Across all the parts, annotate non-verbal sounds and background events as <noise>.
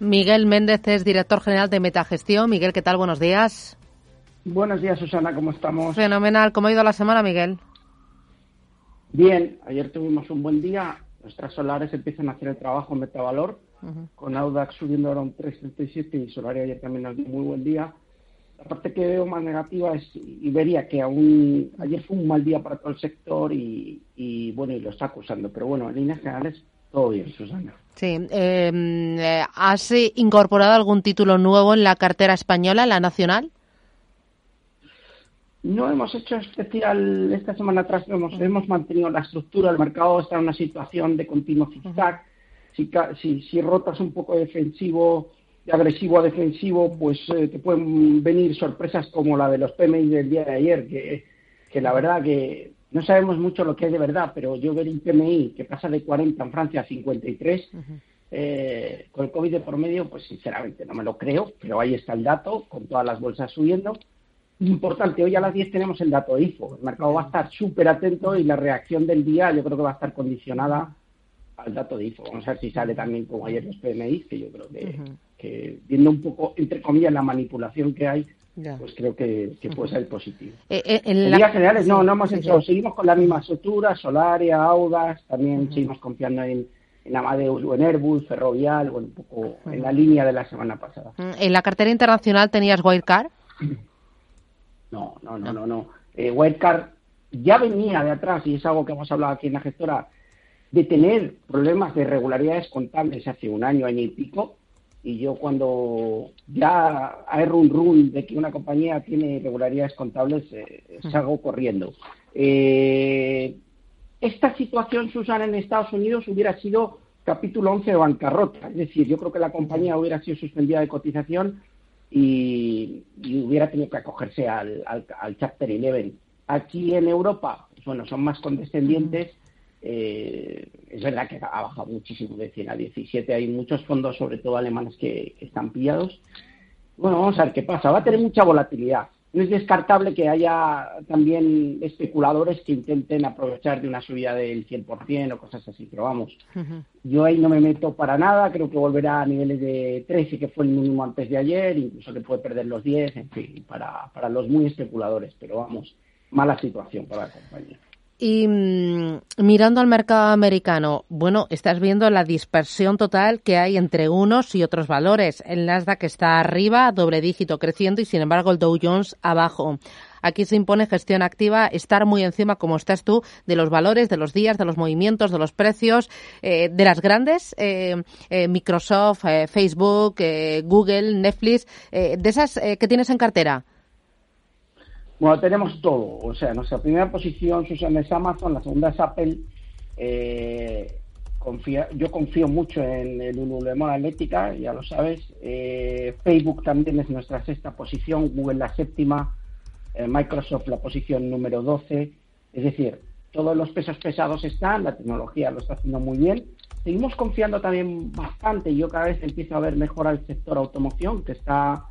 Miguel Méndez es director general de Metagestión. Miguel, ¿qué tal? Buenos días. Buenos días, Susana, ¿cómo estamos? Fenomenal. ¿Cómo ha ido la semana, Miguel? Bien, ayer tuvimos un buen día. Nuestras solares empiezan a hacer el trabajo en Metavalor, con Audax subiendo ahora un 3,37 y Solaria ayer también ha un muy buen día. La parte que veo más negativa es Iberia, que aún ayer fue un mal día para todo el sector y, y bueno, y lo está acusando. Pero bueno, en líneas generales, todo bien, Susana. Sí. Em, eh, ¿Has incorporado algún título nuevo en la cartera española, la nacional? No hemos hecho especial esta semana atrás, hemos, hemos mantenido la estructura, el mercado está en una situación de continuo zigzag. Si, si, si rotas un poco defensivo, de agresivo a defensivo, pues eh, te pueden venir sorpresas como la de los PMI del día de ayer, que, que la verdad que no sabemos mucho lo que es de verdad, pero yo ver un PMI que pasa de 40 en Francia a 53, eh, con el COVID de por medio, pues sinceramente no me lo creo, pero ahí está el dato, con todas las bolsas subiendo. Importante, hoy a las 10 tenemos el dato de IFO. El mercado va a estar súper atento y la reacción del día yo creo que va a estar condicionada al dato de IFO. Vamos a ver si sale también como ayer los PMI, que yo creo que, viendo un poco, entre comillas, la manipulación que hay, pues creo que, puede ser positivo. Eh, eh, en, líneas generales, no, no hemos hecho, seguimos con la misma estructura, Solaria, Audas, también seguimos confiando en, en Amadeus o en Airbus, Ferrovial, bueno, un poco en la línea de la semana pasada. ¿En la cartera internacional tenías Wildcard? <clears throat> No, no, no, no, no. Eh, Wildcard ya venía de atrás, y es algo que hemos hablado aquí en la gestora, de tener problemas de irregularidades contables hace un año, año y pico, y yo cuando ya hay run run de que una compañía tiene irregularidades contables, eh, salgo corriendo. Eh, esta situación, Susana, en Estados Unidos hubiera sido capítulo 11 de bancarrota, es decir, yo creo que la compañía hubiera sido suspendida de cotización y, hubiera tenido que acogerse al, al, Chapter 11. Aquí en Europa, pues bueno, son más condescendientes. Eh, es verdad que ha bajado muchísimo de 100 a 17. Hay muchos fondos, sobre todo alemanes, que están pillados. Bueno, vamos a ver qué pasa. Va a tener mucha volatilidad no es descartable que haya también especuladores que intenten aprovechar de una subida del 100% o cosas así, pero vamos, yo ahí no me meto para nada, creo que volverá a niveles de 13, que fue el mínimo antes de ayer, incluso que puede perder los 10, en fin, para, para los muy especuladores, pero vamos, mala situación para la compañía. Y mm, mirando al mercado americano, bueno, estás viendo la dispersión total que hay entre unos y otros valores. El Nasdaq está arriba, doble dígito creciendo y sin embargo el Dow Jones abajo. Aquí se impone gestión activa, estar muy encima, como estás tú, de los valores, de los días, de los movimientos, de los precios, eh, de las grandes, eh, eh, Microsoft, Facebook, Google, Netflix, de esas que tienes en cartera. Bueno, tenemos todo. O sea, nuestra primera posición, Susana, es Amazon, la segunda es Apple. Eh, yo confío mucho en el Lululemon Atlética, ya lo sabes. Eh, Facebook también es nuestra sexta posición, Google la séptima, eh, Microsoft la posición número 12. Es decir, todos los pesos pesados están, la tecnología lo está haciendo muy bien. Seguimos confiando también bastante. Yo cada vez empiezo a ver mejor al sector automoción, que está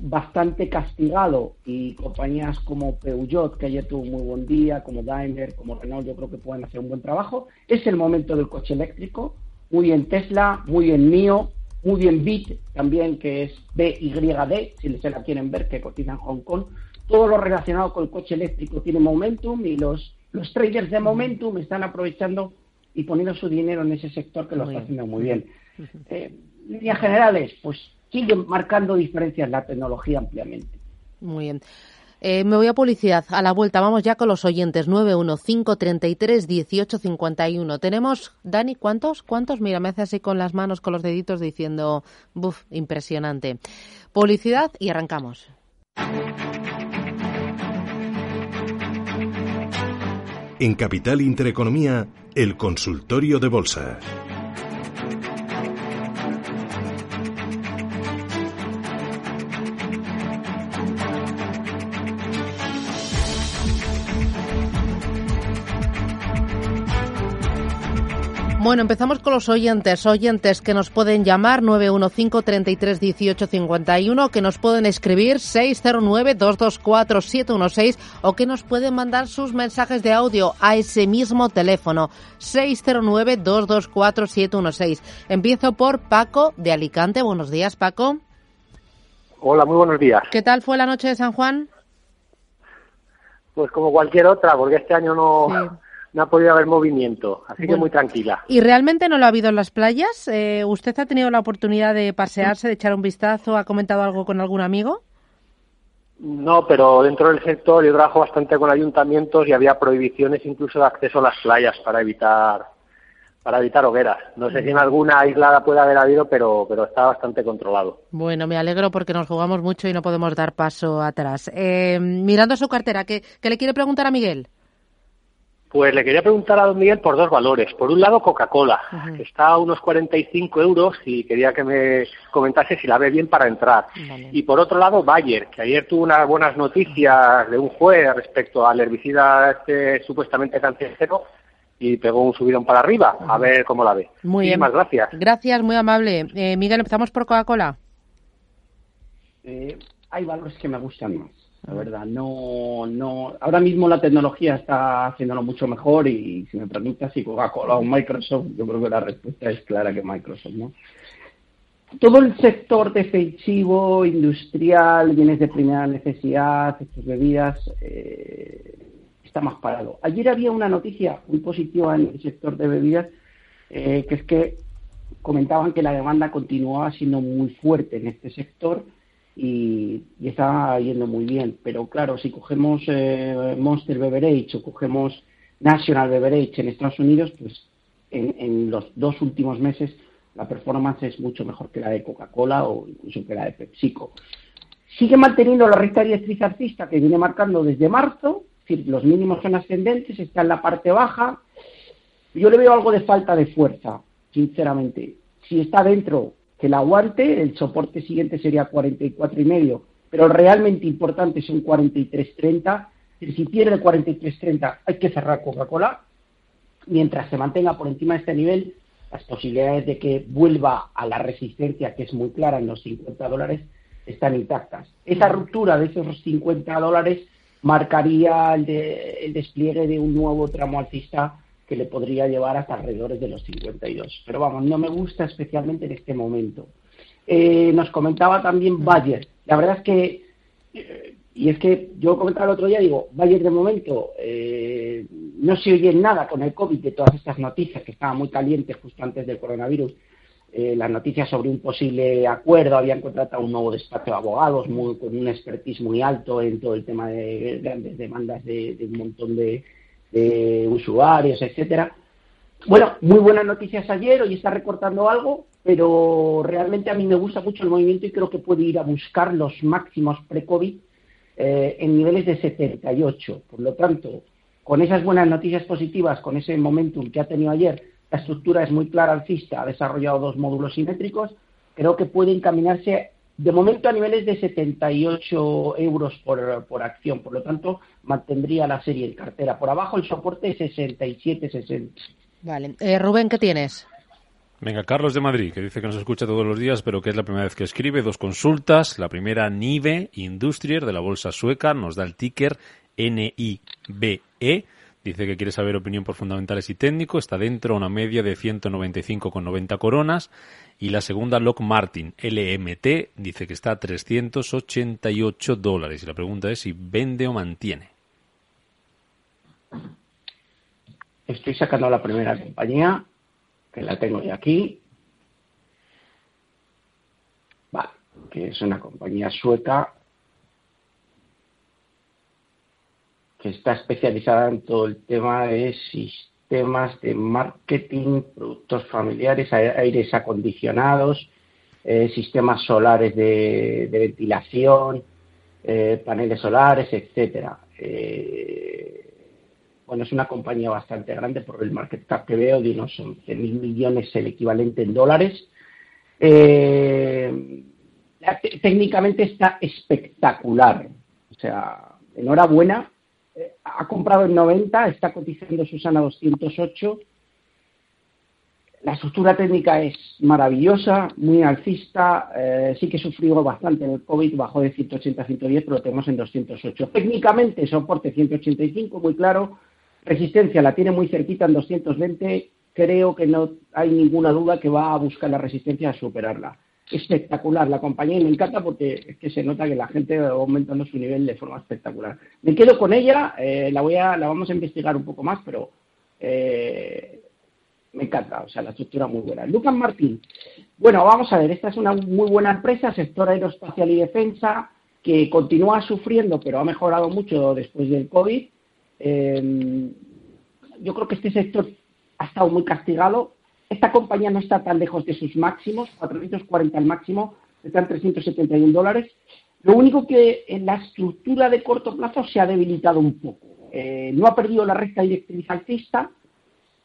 bastante castigado y compañías como Peugeot, que ayer tuvo muy buen día, como Daimler, como Renault, yo creo que pueden hacer un buen trabajo. Es el momento del coche eléctrico, muy bien Tesla, muy bien NIO, muy bien Bit también, que es BYD, si se la quieren ver, que cotiza en Hong Kong. Todo lo relacionado con el coche eléctrico tiene momentum y los, los traders de momentum están aprovechando y poniendo su dinero en ese sector que lo está haciendo muy bien. Eh, líneas generales, pues sigue marcando diferencias la tecnología ampliamente. Muy bien. Eh, me voy a publicidad. A la vuelta vamos ya con los oyentes. 915331851. Tenemos, Dani, ¿cuántos? ¿Cuántos? Mira, me hace así con las manos, con los deditos diciendo, buf, impresionante. Publicidad y arrancamos. En Capital Intereconomía, el consultorio de bolsa. Bueno, empezamos con los oyentes. Oyentes que nos pueden llamar 915 33 18 51, que nos pueden escribir 609 224 716 o que nos pueden mandar sus mensajes de audio a ese mismo teléfono 609 224 716. Empiezo por Paco de Alicante. Buenos días, Paco. Hola, muy buenos días. ¿Qué tal fue la noche de San Juan? Pues como cualquier otra, porque este año no, no ha podido haber movimiento, así que muy tranquila. ¿Y realmente no lo ha habido en las playas? Eh, ¿Usted ha tenido la oportunidad de pasearse, de echar un vistazo? ¿Ha comentado algo con algún amigo? No, pero dentro del sector yo trabajo bastante con ayuntamientos y había prohibiciones incluso de acceso a las playas para evitar para evitar hogueras. No sé si en alguna aislada puede haber habido, pero, pero está bastante controlado. Bueno, me alegro porque nos jugamos mucho y no podemos dar paso atrás. Eh, mirando su cartera, ¿qué, ¿qué le quiere preguntar a Miguel? Pues le quería preguntar a don Miguel por dos valores. Por un lado, Coca-Cola, que está a unos 45 euros y quería que me comentase si la ve bien para entrar. Y por otro lado, Bayer, que ayer tuvo unas buenas noticias de un juez respecto al herbicida este supuestamente cancerígeno y pegó un subidón para arriba. A ver cómo la ve. Muy bien. gracias. Gracias, muy amable. Eh, Miguel, empezamos por Coca-Cola. Eh, hay valores que me gustan más, la verdad. No, no. Ahora mismo la tecnología está haciéndolo mucho mejor y si me preguntas si Coca-Cola Microsoft, yo creo que la respuesta es clara que Microsoft, ¿no? Todo el sector defensivo, industrial, bienes de primera necesidad, estas bebidas, eh, más parado. Ayer había una noticia muy positiva en el sector de bebidas, eh, que es que comentaban que la demanda continuaba siendo muy fuerte en este sector y, estaba yendo muy bien. Pero claro, si cogemos eh, Monster Beverage o cogemos National Beverage en Estados Unidos, pues en, los dos últimos meses la performance es mucho mejor que la de Coca-Cola o incluso que la de PepsiCo. Sigue manteniendo la recta directriz artista que viene marcando desde marzo, los mínimos son ascendentes, está en la parte baja. Yo le veo algo de falta de fuerza, sinceramente. Si está dentro, que la aguante, el soporte siguiente sería 44 y medio, pero realmente importante son 43.30. Si pierde 43.30 hay que cerrar Coca-Cola. Mientras se mantenga por encima de este nivel, las posibilidades de que vuelva a la resistencia, que es muy clara en los 50 dólares, están intactas. Esa ruptura de esos 50 dólares marcaría el, el despliegue de un nuevo tramo alcista que le podría llevar hasta alrededor de los 52. Pero vamos, no me gusta especialmente en este momento. Eh, nos comentaba también Bayer. La verdad es que, eh, y es que yo comentaba el otro día, digo, Bayer de momento eh, no se oye nada con el COVID de todas estas noticias que estaban muy calientes justo antes del coronavirus eh, las noticias sobre un posible acuerdo, habían contratado un nuevo despacho de abogados muy, con un expertise muy alto en todo el tema de grandes demandas de, un montón de, usuarios, etcétera. Bueno, muy buenas noticias ayer, hoy está recortando algo, pero realmente a mí me gusta mucho el movimiento y creo que puede ir a buscar los máximos pre-COVID eh, en niveles de 78. Por lo tanto, con esas buenas noticias positivas, con ese momentum que ha tenido ayer, la estructura es muy clara alcista, ha desarrollado dos módulos simétricos, creo que puede encaminarse de momento a niveles de 78 euros por, acción, por lo tanto mantendría la serie en cartera. Por abajo el soporte es 67-60. Vale. Eh, Rubén, ¿qué tienes? Venga, Carlos de Madrid, que dice que nos escucha todos los días, pero que es la primera vez que escribe. Dos consultas. La primera, NIVE Industrier, de la bolsa sueca, nos da el ticker NIBE Dice que quiere saber opinión por fundamentales y técnico. Está dentro una media de 195,90 coronas. Y la segunda, Lock Martin, LMT, dice que está a 388 dólares. Y la pregunta es si vende o mantiene. Estoy sacando la primera compañía, que la tengo ya aquí. Vale, que es una compañía sueca que está especializada en todo el tema de sistemas de marketing, productos familiares, aires acondicionados, eh, sistemas solares de, ventilación, eh, paneles solares, etcétera. Eh, bueno, es una compañía bastante grande por el market cap que veo de unos 11.000 mil millones el equivalente en dólares. técnicamente está espectacular. O sea, enhorabuena ha comprado en 90, está cotizando Susana 208. la estructura técnica es maravillosa, muy alcista, eh, sí que sufrió bastante en el COVID, bajó de 180 a 110, pero lo tenemos en 208. Técnicamente, soporte 185, muy claro, resistencia la tiene muy cerquita en 220, creo que no hay ninguna duda que va a buscar la resistencia a superarla. Espectacular la compañía y me encanta porque es que se nota que la gente va aumentando su nivel de forma espectacular. Me quedo con ella, eh, la, voy a, la vamos a investigar un poco más, pero eh, me encanta, o sea, la estructura muy buena. Lucas Martín, bueno, vamos a ver, esta es una muy buena empresa, sector aeroespacial y defensa, que continúa sufriendo, pero ha mejorado mucho después del COVID. Em, yo creo que este sector ha estado muy castigado. Esta compañía no está tan lejos de sus máximos, 440 al máximo, están 371 dólares. Lo único que en la estructura de corto plazo se ha debilitado un poco. Eh, no ha perdido la recta directriz alcista,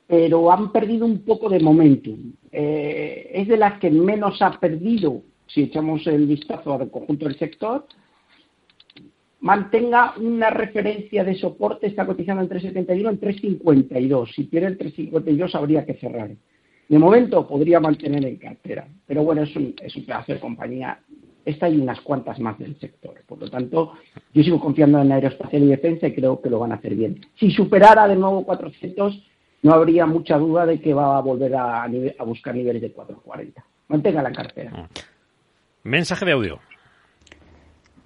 pero han perdido un poco de momentum. Eh, es de las que menos ha perdido, si echamos el vistazo al conjunto del sector. Mantenga una referencia de soporte, está cotizando en 371, en 352. Si tiene el 352 habría que cerrar. De momento podría mantener en cartera, pero bueno, es un, es un pedazo de compañía. Esta y unas cuantas más del sector. Por lo tanto, yo sigo confiando en aeroespacial y defensa y creo que lo van a hacer bien. Si superara de nuevo 400, no habría mucha duda de que va a volver a, a buscar niveles de 440. Mantenga la cartera. Mensaje de audio.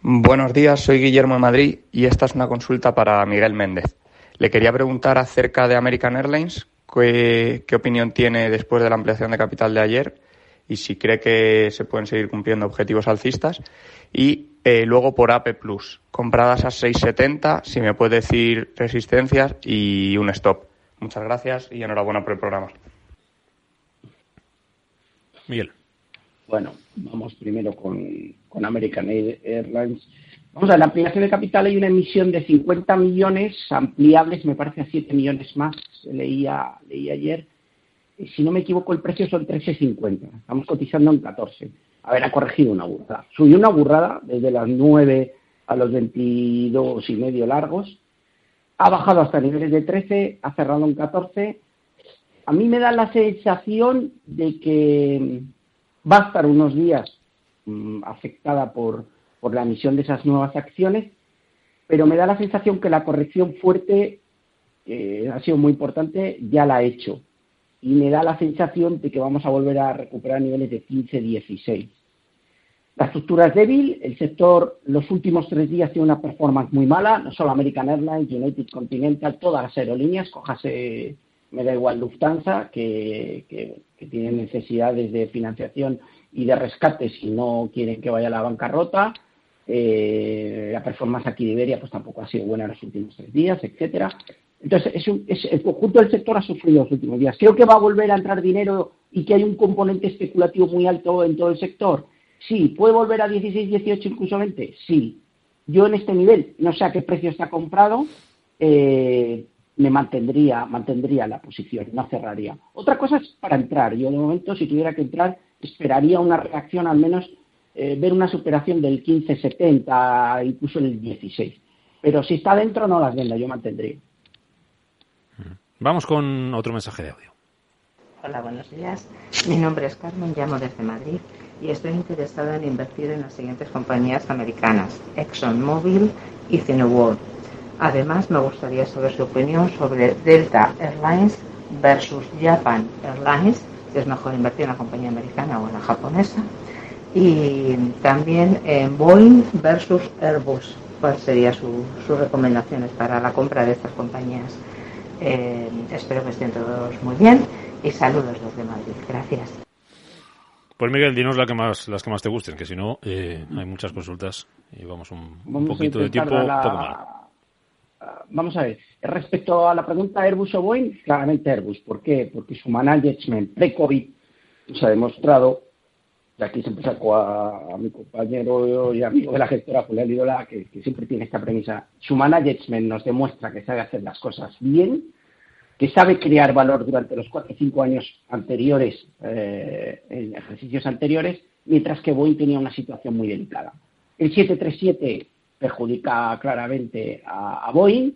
Buenos días, soy Guillermo de Madrid y esta es una consulta para Miguel Méndez. Le quería preguntar acerca de American Airlines, qué, opinión tiene después de la ampliación de capital de ayer y si cree que se pueden seguir cumpliendo objetivos alcistas. Y eh, luego por AP Plus, compradas a 6,70, si me puede decir resistencias y un stop. Muchas gracias y enhorabuena por el programa. Miguel. Bueno, vamos primero con, con American Airlines. Vamos a ver, la ampliación de capital hay una emisión de 50 millones ampliables, me parece a 7 millones más, leía, leía ayer. Si no me equivoco, el precio son 13.50. Estamos cotizando en 14. A ver, ha corregido una burrada. Subió una burrada desde las 9 a los 22 y medio largos ha bajado hasta niveles de 13, ha cerrado en 14. A mí me da la sensación de que va a estar unos días mm, afectada por, la emisión de esas nuevas acciones, pero me da la sensación que la corrección fuerte que ha sido muy importante, ya la ha hecho. Y me da la sensación de que vamos a volver a recuperar niveles de 15-16. La estructura es débil, el sector los últimos tres días tiene una performance muy mala, no solo American Airlines, United Continental, todas las aerolíneas, cójase, me da igual Lufthansa, que, que, tienen necesidades de financiación y de rescate si no quieren que vaya a la bancarrota. Eh, la performance aquí de Iberia pues tampoco ha sido buena en los últimos tres días, etcétera. Entonces, es el conjunto del sector ha sufrido los últimos días. Creo que va a volver a entrar dinero y que hay un componente especulativo muy alto en todo el sector Sí, ¿puede volver a 16, 18, incluso 20? Sí. Yo en este nivel, no sé a qué precio está comprado, eh, me mantendría, mantendría la posición, no cerraría. Otra cosa es para entrar. Yo de momento, si tuviera que entrar, esperaría una reacción, al menos eh, ver una superación del 15-70, incluso el 16. Pero si está dentro, no las venda, yo mantendría. Vamos con otro mensaje de audio. Hola, buenos días. Mi nombre es Carmen, llamo desde Madrid y estoy interesada en invertir en las siguientes compañías americanas, ExxonMobil y Cineworld. Además, me gustaría saber su opinión sobre Delta Airlines versus Japan Airlines, si es mejor invertir en la compañía americana o en la japonesa. Y también en Boeing versus Airbus. ¿Cuáles serían sus recomendaciones para la compra de estas compañías? Eh, espero que estén todos muy bien y saludos desde Madrid. Gracias. Pues Miguel, dinos la que más, las que más te gusten, que si no eh, hay muchas consultas y vamos un, poquito de tiempo, Vamos a ver, respecto a la pregunta Airbus o Boeing, claramente Airbus. ¿Por qué? Porque su management pre-COVID se ha demostrado, y aquí siempre saco a, mi compañero y amigo de la gestora, Julián Lidola, que, siempre tiene esta premisa, su management nos demuestra que sabe hacer las cosas bien que sabe crear valor durante los cuatro o cinco años anteriores, eh, en ejercicios anteriores, mientras que Boeing tenía una situación muy delicada. El 737 perjudica claramente a, Boeing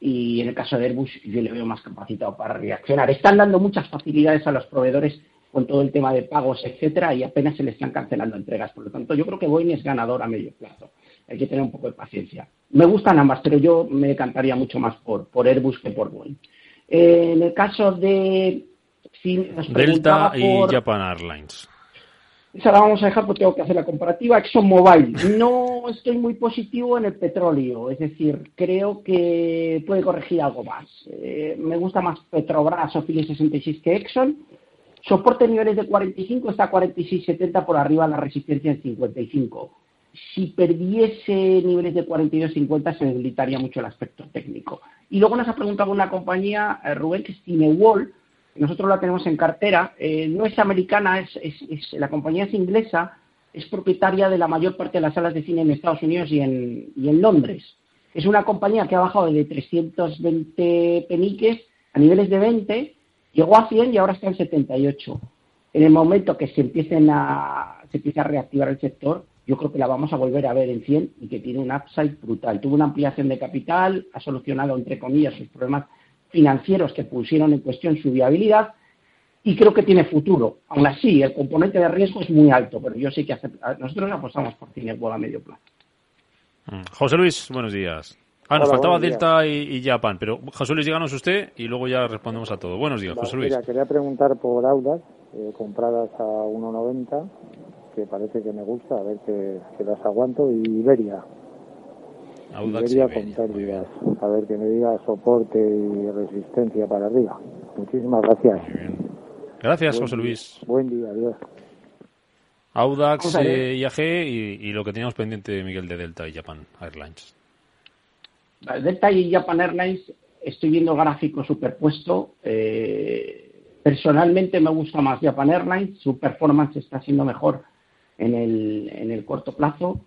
y en el caso de Airbus yo le veo más capacitado para reaccionar. Están dando muchas facilidades a los proveedores con todo el tema de pagos, etcétera, y apenas se le están cancelando entregas. Por lo tanto, yo creo que Boeing es ganador a medio plazo. Hay que tener un poco de paciencia. Me gustan ambas, pero yo me decantaría mucho más por, por Airbus que por Boeing. Eh, en el caso de... Delta y Japan Airlines. Esa la vamos a dejar porque tengo que hacer la comparativa. ExxonMobil. No estoy muy positivo en el petróleo, es decir, creo que puede corregir algo más. Eh, me gusta más Petrobras o Phillips 66 que Exxon. Soporte niveles de 45 está a 46.70 por arriba la resistencia en 55. Si perdiese niveles de 42.50 se debilitaría mucho el aspecto técnico. Y luego nos ha preguntado una compañía, eh, Rubén, que es Cinewall, nosotros la tenemos en cartera, eh, no es americana, es, la compañía es inglesa, es propietaria de la mayor parte de las salas de cine en Estados Unidos y en, y en Londres. Es una compañía que ha bajado de 320 peniques a niveles de 20, llegó a 100 y ahora está en 78. En el momento que se empiecen a, se empiece a reactivar el sector, yo creo que la vamos a volver a ver en 100 y que tiene un upside brutal. Tuvo una ampliación de capital, ha solucionado, entre comillas, sus problemas financieros que pusieron en cuestión su viabilidad y creo que tiene futuro. Aún así, el componente de riesgo es muy alto, pero yo sí que nosotros apostamos por Cinebol a medio plazo. Mm. José Luis, buenos días. Ah, nos faltaba Delta y, Japan, pero José Luis, díganos usted y luego ya respondemos a todo. Buenos días, José Luis. Mira, quería preguntar por Audas, eh, compradas a 1,90, que parece que me gusta, a ver qué, qué las aguanto, y Iberia, Audax contar A ver que me diga soporte y resistencia para arriba. Muchísimas gracias. Gracias, José Luis. Buen día, adiós. Audax, eh, IAG y, lo que teníamos pendiente, Miguel, de Delta y Japan Airlines. Delta y Japan Airlines, estoy viendo gráfico superpuesto. Eh, personalmente me gusta más Japan Airlines, su performance está siendo mejor en el, en el corto plazo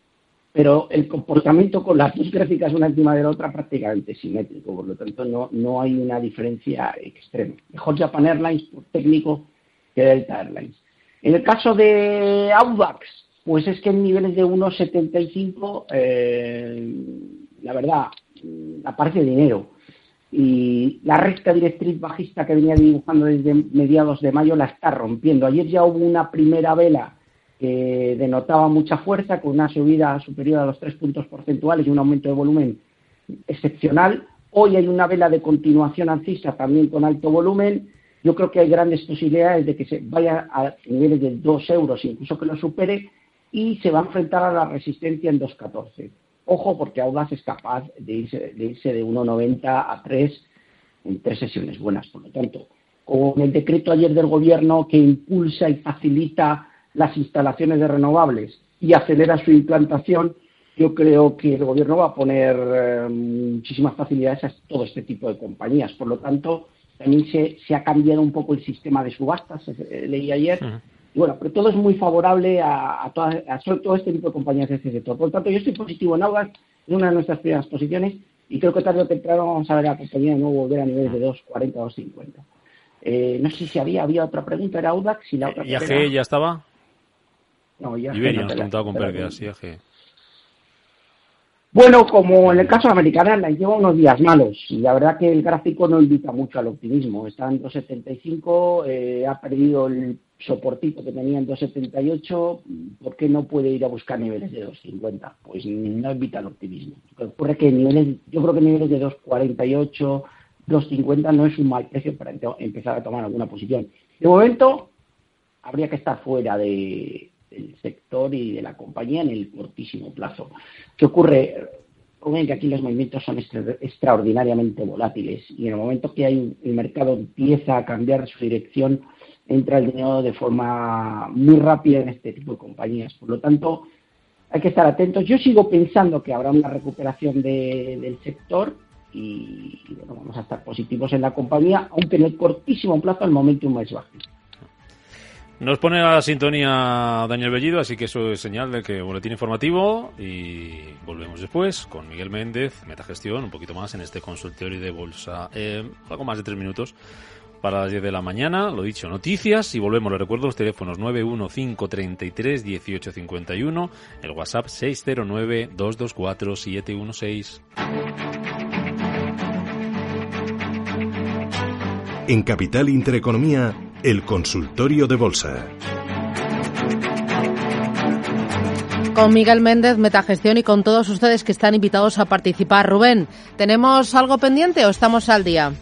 pero el comportamiento con las dos gráficas una encima de la otra prácticamente simétrico, por lo tanto no, no hay una diferencia extrema. Mejor Japan Airlines por técnico que Delta Airlines. En el caso de Audax, pues es que en niveles de 1,75, eh, la verdad, aparece dinero. Y la recta directriz bajista que venía dibujando desde mediados de mayo la está rompiendo. Ayer ya hubo una primera vela que denotaba mucha fuerza, con una subida superior a los tres puntos porcentuales y un aumento de volumen excepcional. Hoy hay una vela de continuación alcista también con alto volumen. Yo creo que hay grandes posibilidades de que se vaya a niveles de 2 euros, incluso que lo supere, y se va a enfrentar a la resistencia en 2.14. Ojo, porque Audaz es capaz de irse de, irse de 1.90 a 3 en tres sesiones buenas. Por lo tanto, con el decreto ayer del Gobierno que impulsa y facilita las instalaciones de renovables y acelera su implantación, yo creo que el gobierno va a poner eh, muchísimas facilidades a todo este tipo de compañías. Por lo tanto, también se, ha cambiado un poco el sistema de subastas, eh, leí ayer. Y bueno, pero todo es muy favorable a, todo este tipo de compañías de este sector. Por tanto, yo estoy positivo en Audax, en una de nuestras primeras posiciones, y creo que tarde o temprano vamos a ver a la compañía de nuevo volver a niveles de 2,40 o 2,50. Eh, no sé si había, había otra pregunta, era Audax y la otra. ¿Y ya estaba? No, Iberia nos contado con pérdidas, IAG. Bueno, como en el caso de Americana, la lleva unos días malos y la verdad que el gráfico no invita mucho al optimismo. Está en 2.75, eh, ha perdido el soportito que tenía en 2.78. ¿Por qué no puede ir a buscar niveles de 2.50? Pues no invita al optimismo. Ocurre que niveles, yo creo que niveles de 2.48, 2.50 no es un mal precio para empezar a tomar alguna posición. De momento, habría que estar fuera de, del sector y de la compañía en el cortísimo plazo. ¿Qué ocurre? que aquí los movimientos son extraordinariamente volátiles y en el momento que hay, el mercado empieza a cambiar su dirección, entra el dinero de forma muy rápida en este tipo de compañías. Por lo tanto, hay que estar atentos. Yo sigo pensando que habrá una recuperación del sector y, bueno, vamos a estar positivos en la compañía, aunque en el cortísimo plazo el momentum es bajo. Nos pone a la sintonía Daniel Bellido, así que eso es señal de que boletín informativo y volvemos después con Miguel Méndez, Metagestión, un poquito más en este consultorio de bolsa. Eh, algo más de tres minutos para las 10 de la mañana, lo dicho, noticias y volvemos. Les recuerdo los teléfonos 915331851, el WhatsApp 609224716. En Capital Intereconomía, el consultorio de bolsa. Con Miguel Méndez, Metagestión y con todos ustedes que están invitados a participar. Rubén, ¿tenemos algo pendiente o estamos al día?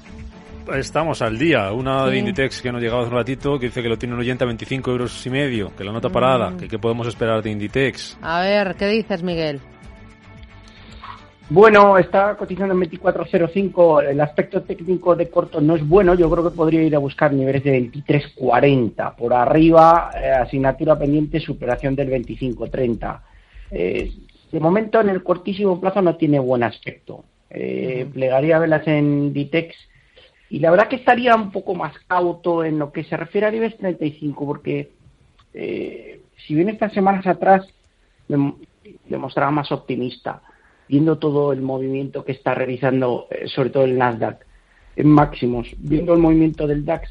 Estamos al día. Una de Inditex que nos llegaba hace un ratito que dice que lo tiene un oyente a 25 euros y medio, que la nota parada. Mm. Que, ¿Qué podemos esperar de Inditex? A ver, ¿qué dices, Miguel? Bueno, está cotizando en 24.05. El aspecto técnico de corto no es bueno. Yo creo que podría ir a buscar niveles de 23.40. Por arriba, eh, asignatura pendiente, superación del 25.30. Eh, de momento, en el cortísimo plazo no tiene buen aspecto. Eh, plegaría velas en Ditex y la verdad que estaría un poco más cauto en lo que se refiere a niveles 35, porque eh, si bien estas semanas atrás me, mostraba más optimista viendo todo el movimiento que está realizando, eh, sobre todo el Nasdaq, en máximos, viendo el movimiento del DAX,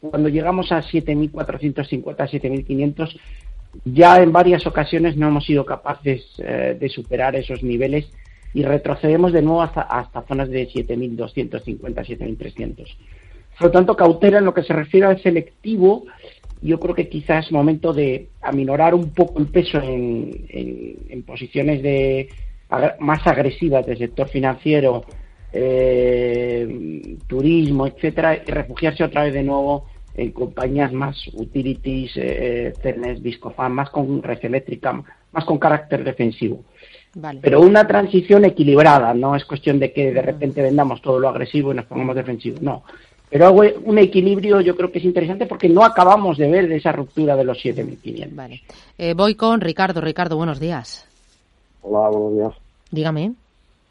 cuando llegamos a 7.450, 7.500, ya en varias ocasiones no hemos sido capaces eh, de superar esos niveles y retrocedemos de nuevo hasta, hasta zonas de 7.250, 7.300. Por lo tanto, cautela en lo que se refiere al selectivo, yo creo que quizás es momento de aminorar un poco el peso en, posiciones de más agresivas del sector financiero, eh, turismo, etcétera, y refugiarse otra vez de nuevo en compañías más utilities, eh, Cernes, Viscofan, más con red eléctrica, más con carácter defensivo. Pero una transición equilibrada, no es cuestión de que de repente vendamos todo lo agresivo y nos pongamos defensivos, no. Pero un equilibrio yo creo que es interesante porque no acabamos de ver de esa ruptura de los 7.500. Vale. Eh, voy con Ricardo. Ricardo, buenos días. Hola, buenos días. Dígame.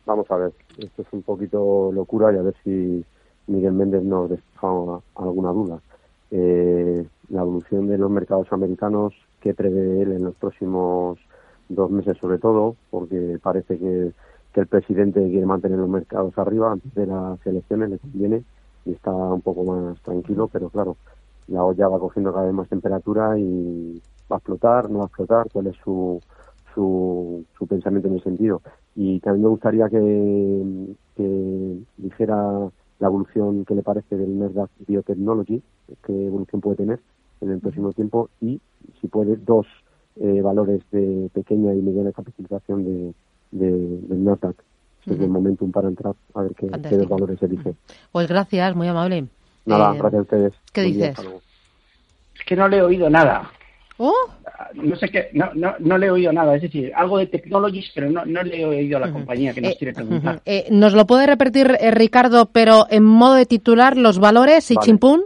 Vamos a ver, esto es un poquito locura y a ver si Miguel Méndez nos despeja alguna duda. Eh, la evolución de los mercados americanos, ¿qué prevé él en los próximos dos meses sobre todo? Porque parece que, el presidente quiere mantener los mercados arriba antes de las elecciones, le conviene y está un poco más tranquilo, pero claro, la olla va cogiendo cada vez más temperatura y va a explotar, no va a explotar, cuál es su, su, su pensamiento en ese sentido. Y también me gustaría que, dijera la evolución que le parece del Nasdaq Biotechnology, qué evolución puede tener en el próximo tiempo y si puede dos eh, valores de pequeña y mediana capitalización de, del Nasdaq. Es el momentum para entrar a ver qué, dos valores elige. Pues gracias, muy amable. Nada, eh, gracias a ustedes. ¿Qué dices? es que no le he oído nada. ¿Oh? no sé qué, no, no, no le he oído nada, es decir, algo de technologies, pero no, no le he oído a la compañía que nos eh, quiere preguntar. Eh, ¿Nos lo puede repetir eh, Ricardo, pero en modo de titular, los valores y chimpún?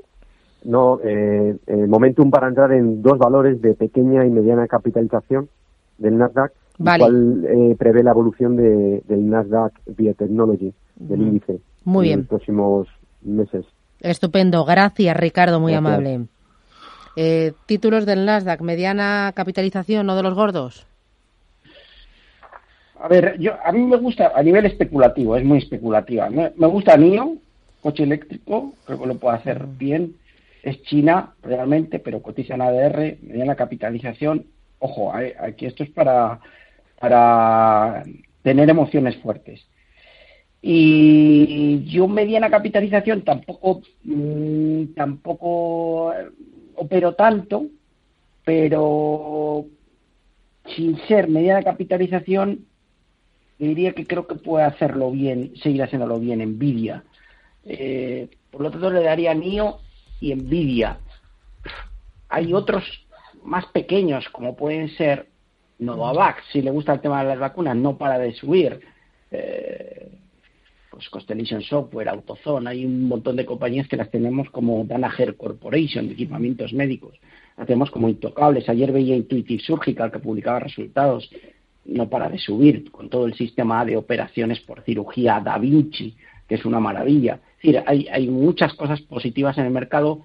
No, eh, momentum para entrar en dos valores de pequeña y mediana capitalización del Nasdaq, vale. cual prevé la evolución de, del Nasdaq Biotechnology, del índice, muy en los próximos meses. Estupendo, gracias Ricardo, muy amable. Eh, títulos del Nasdaq, mediana capitalización, no de los gordos. A ver, yo a mí me gusta a nivel especulativo, es muy especulativa. Me, gusta NIO, coche eléctrico, creo que lo puede hacer bien. Es China realmente, pero cotiza en ADR, mediana capitalización. Ojo, aquí esto es para, para tener emociones fuertes. Y yo mediana capitalización tampoco, mm, tampoco opero tanto, pero sin ser mediana capitalización, diría que creo que puede hacerlo bien, seguir haciéndolo bien, Nvidia. Eh, por lo tanto, le daría NIO y Nvidia. Hay otros más pequeños, como pueden ser Novavax, si le gusta el tema de las vacunas, no para de subir. Eh, pues Constellation Software, AutoZone, hay un montón de compañías que las tenemos como Danaher Corporation, de equipamientos médicos, las tenemos como intocables. Ayer veía Intuitive Surgical que publicaba resultados, no para de subir, con todo el sistema de operaciones por cirugía Da Vinci, que es una maravilla. Decir, hay, hay muchas cosas positivas en el mercado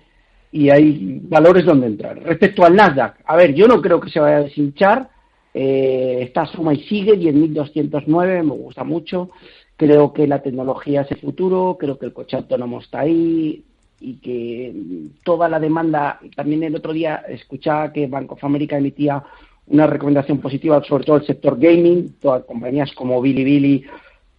y hay valores donde entrar. Respecto al Nasdaq, a ver, yo no creo que se vaya a deshinchar, eh, está suma y sigue, 10.209, me gusta mucho. Creo que la tecnología es el futuro, creo que el coche autónomo está ahí y que toda la demanda, también el otro día escuchaba que Bank of America emitía una recomendación positiva sobre todo el sector gaming, todas compañías como Bilibili,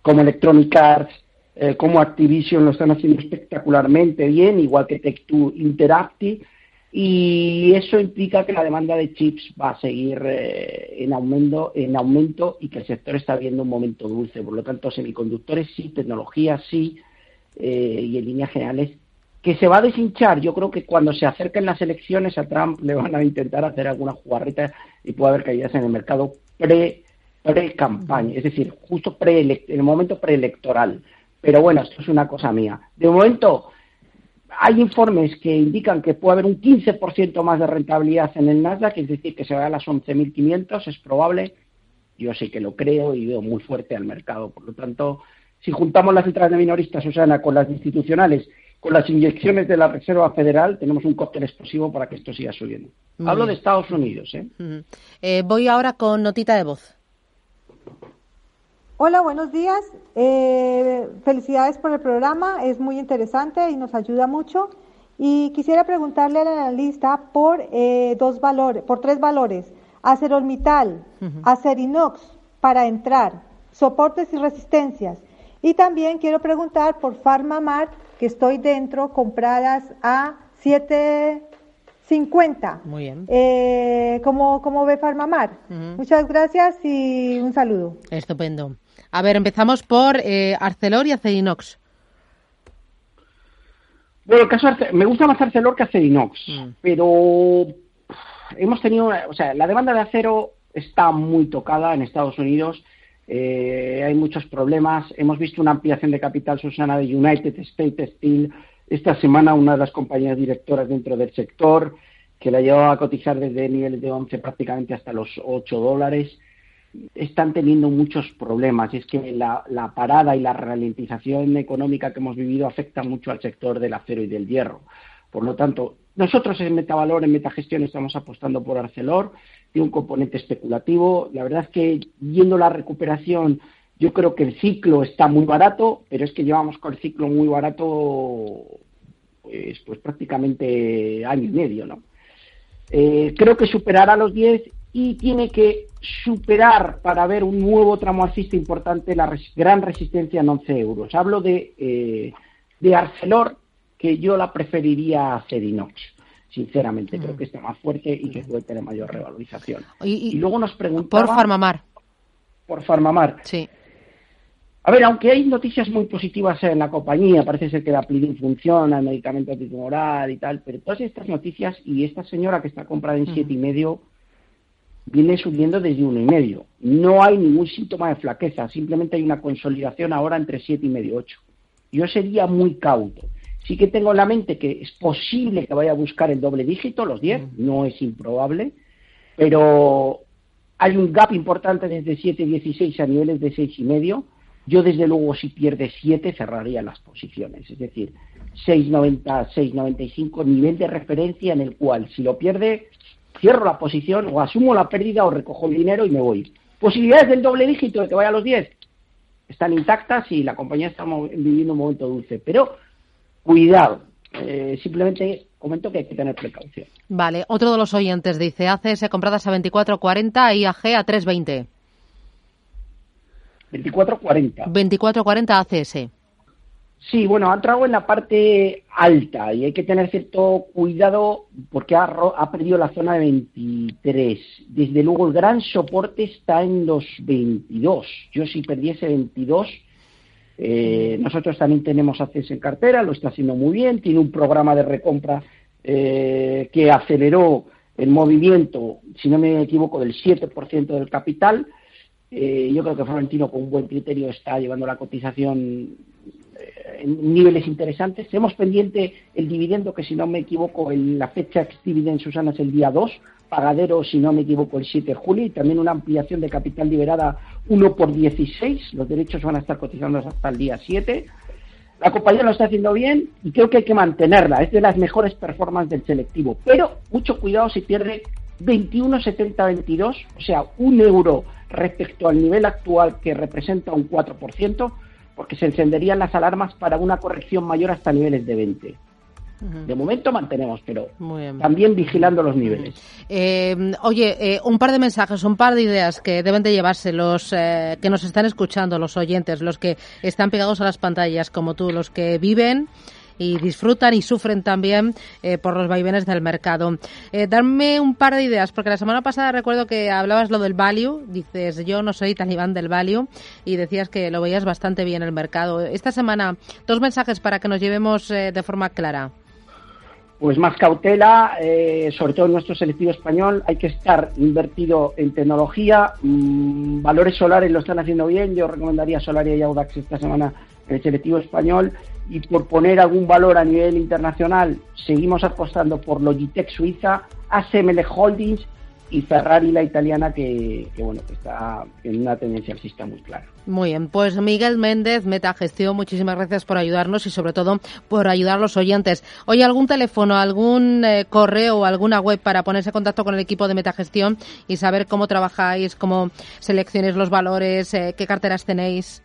como Electronic Arts, eh, como Activision lo están haciendo espectacularmente bien, igual que Tech2 Interactive, y eso implica que la demanda de chips va a seguir eh, en aumento en aumento y que el sector está viendo un momento dulce. Por lo tanto semiconductores sí tecnología sí eh, y en líneas generales que se va a deshinchar. Yo creo que cuando se acerquen las elecciones a Trump le van a intentar hacer alguna jugarreta y puede haber caídas en el mercado pre pre campaña es decir justo pre en el momento preelectoral pero bueno esto es una cosa mía de momento hay informes que indican que puede haber un 15% más de rentabilidad en el Nasdaq, es decir, que se va a las 11.500, es probable. Yo sí que lo creo y veo muy fuerte al mercado. Por lo tanto, si juntamos las letras de minoristas, Susana, con las institucionales, con las inyecciones de la Reserva Federal, tenemos un cóctel explosivo para que esto siga subiendo. Hablo de Estados Unidos. ¿eh? ¿eh? voy ahora con notita de voz. Hola, buenos días. Eh, felicidades por el programa, es muy interesante y nos ayuda mucho. Y quisiera preguntarle al analista por eh, dos valores, por tres valores: acerolmital, acerinox para entrar, soportes y resistencias. Y también quiero preguntar por Farmamar, que estoy dentro, compradas a 7.50. Muy bien. Eh, ¿cómo, ¿Cómo ve Farmamar? Muchas gracias y un saludo. Estupendo. A ver, empezamos por eh, Arcelor y Acerinox. Bueno, el caso me gusta más Arcelor que Acerinox, mm. pero hemos tenido, o sea, la demanda de acero está muy tocada en Estados Unidos. Eh, hay muchos problemas. Hemos visto una ampliación de capital, Susana, de United States Steel. Esta semana una de las compañías directoras dentro del sector, que la llevó a cotizar desde niveles de 11 prácticamente hasta los 8 dólares están teniendo muchos problemas y es que la, parada y la ralentización económica que hemos vivido afecta mucho al sector del acero y del hierro. Por lo tanto, nosotros en Metavalor, en Metagestión, estamos apostando por Arcelor, tiene un componente especulativo. La verdad es que viendo la recuperación, yo creo que el ciclo está muy barato, pero es que llevamos con el ciclo muy barato pues, pues prácticamente año y medio, ¿no? Eh, creo que superará los 10 y tiene que superar para ver un nuevo tramo alcista importante la gran resistencia en 11 euros. Hablo de, eh, de Arcelor, que yo la preferiría a Cerinox. Sinceramente, creo que está más fuerte y que puede tener mayor revalorización. Y, luego nos preguntaba... Por Farmamar. Por Farmamar. Sí. A ver, aunque hay noticias muy positivas en la compañía, parece ser que la Plidin funciona, el medicamento antitumoral y tal, pero todas estas noticias y esta señora que está comprada en siete y medio viene subiendo desde uno y medio. No hay ningún síntoma de flaqueza, simplemente hay una consolidación ahora entre siete y medio, ocho. Yo sería muy cauto. Sí que tengo en la mente que es posible que vaya a buscar el doble dígito, los 10, no es improbable, pero hay un gap importante desde 7,16 a niveles de seis y medio. Yo desde luego si pierde 7 cerraría las posiciones, es decir, 6,90, 6,95 nivel de referencia en el cual si lo pierde cierro la posición o asumo la pérdida o recojo el dinero y me voy. Posibilidades del doble dígito de que vaya a los 10 están intactas y la compañía está viviendo un momento dulce. Pero cuidado, eh, simplemente comento que hay que tener precaución. Vale, otro de los oyentes dice ACS compradas a 24.40 y AG a 3.20. 24.40. 24.40 ACS. Sí, bueno, ha entrado en la parte alta y hay que tener cierto cuidado porque ha, ha, perdido la zona de 23. Desde luego el gran soporte está en los 22. Yo si perdiese 22, eh, nosotros también tenemos acceso en cartera, lo está haciendo muy bien, tiene un programa de recompra eh, que aceleró el movimiento, si no me equivoco, del 7% del capital. Eh, yo creo que Florentino con un buen criterio está llevando la cotización en niveles interesantes. Tenemos pendiente el dividendo, que si no me equivoco, en la fecha ex dividend Susana es el día 2, pagadero, si no me equivoco, el 7 de julio, y también una ampliación de capital liberada 1 por 16. Los derechos van a estar cotizando hasta el día 7. La compañía lo está haciendo bien y creo que hay que mantenerla. Es de las mejores performances del selectivo. Pero mucho cuidado si pierde 21,70-22, o sea, un euro respecto al nivel actual que representa un 4%, porque se encenderían las alarmas para una corrección mayor hasta niveles de 20. De momento mantenemos, pero también vigilando los niveles. Eh, oye, eh, un par de mensajes, un par de ideas que deben de llevarse los eh, que nos están escuchando, los oyentes, los que están pegados a las pantallas como tú, los que viven y disfrutan y sufren también eh, por los vaivenes del mercado. Eh, darme un par de ideas, porque la semana pasada recuerdo que hablabas lo del value, dices yo no soy talibán del value y decías que lo veías bastante bien el mercado. Esta semana, dos mensajes para que nos llevemos eh, de forma clara. Pues más cautela, sobre todo en nuestro selectivo español, hay que estar invertido en tecnología, mm, valores solares lo están haciendo bien, yo recomendaría Solaria y Audax esta semana en el selectivo español y por poner algún valor a nivel internacional, seguimos apostando por Logitech Suiza, ASML Holdings y Ferrari la italiana que, bueno que está en una tendencia alcista muy clara. Muy bien, pues Miguel Méndez, Metagestión, muchísimas gracias por ayudarnos y sobre todo por ayudar a los oyentes. Oye, ¿algún teléfono, algún eh, correo alguna web para ponerse en contacto con el equipo de Metagestión y saber cómo trabajáis, cómo seleccionáis los valores, eh, qué carteras tenéis?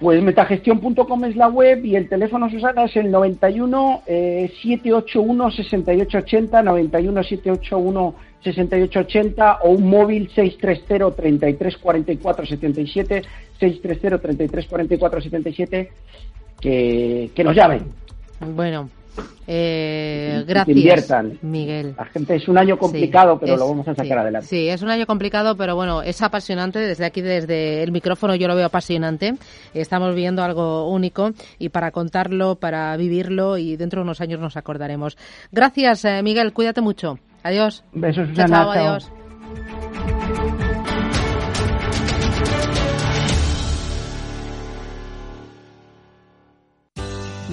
Pues metagestión.com es la web y el teléfono Susana es el 91 781 6880, 91 781 6880 o un móvil 630 33 44 77, 630 33 44 77 que, que nos llamen. Bueno, eh, gracias, Miguel. La gente es un año complicado, pero lo vamos a sacar adelante. Sí, es un año complicado, pero bueno, es apasionante. Desde aquí, desde el micrófono, yo lo veo apasionante. Estamos viendo algo único y para contarlo, para vivirlo y dentro de unos años nos acordaremos. Gracias, eh, Miguel. Cuídate mucho. Adiós. Besos, Susana. adiós.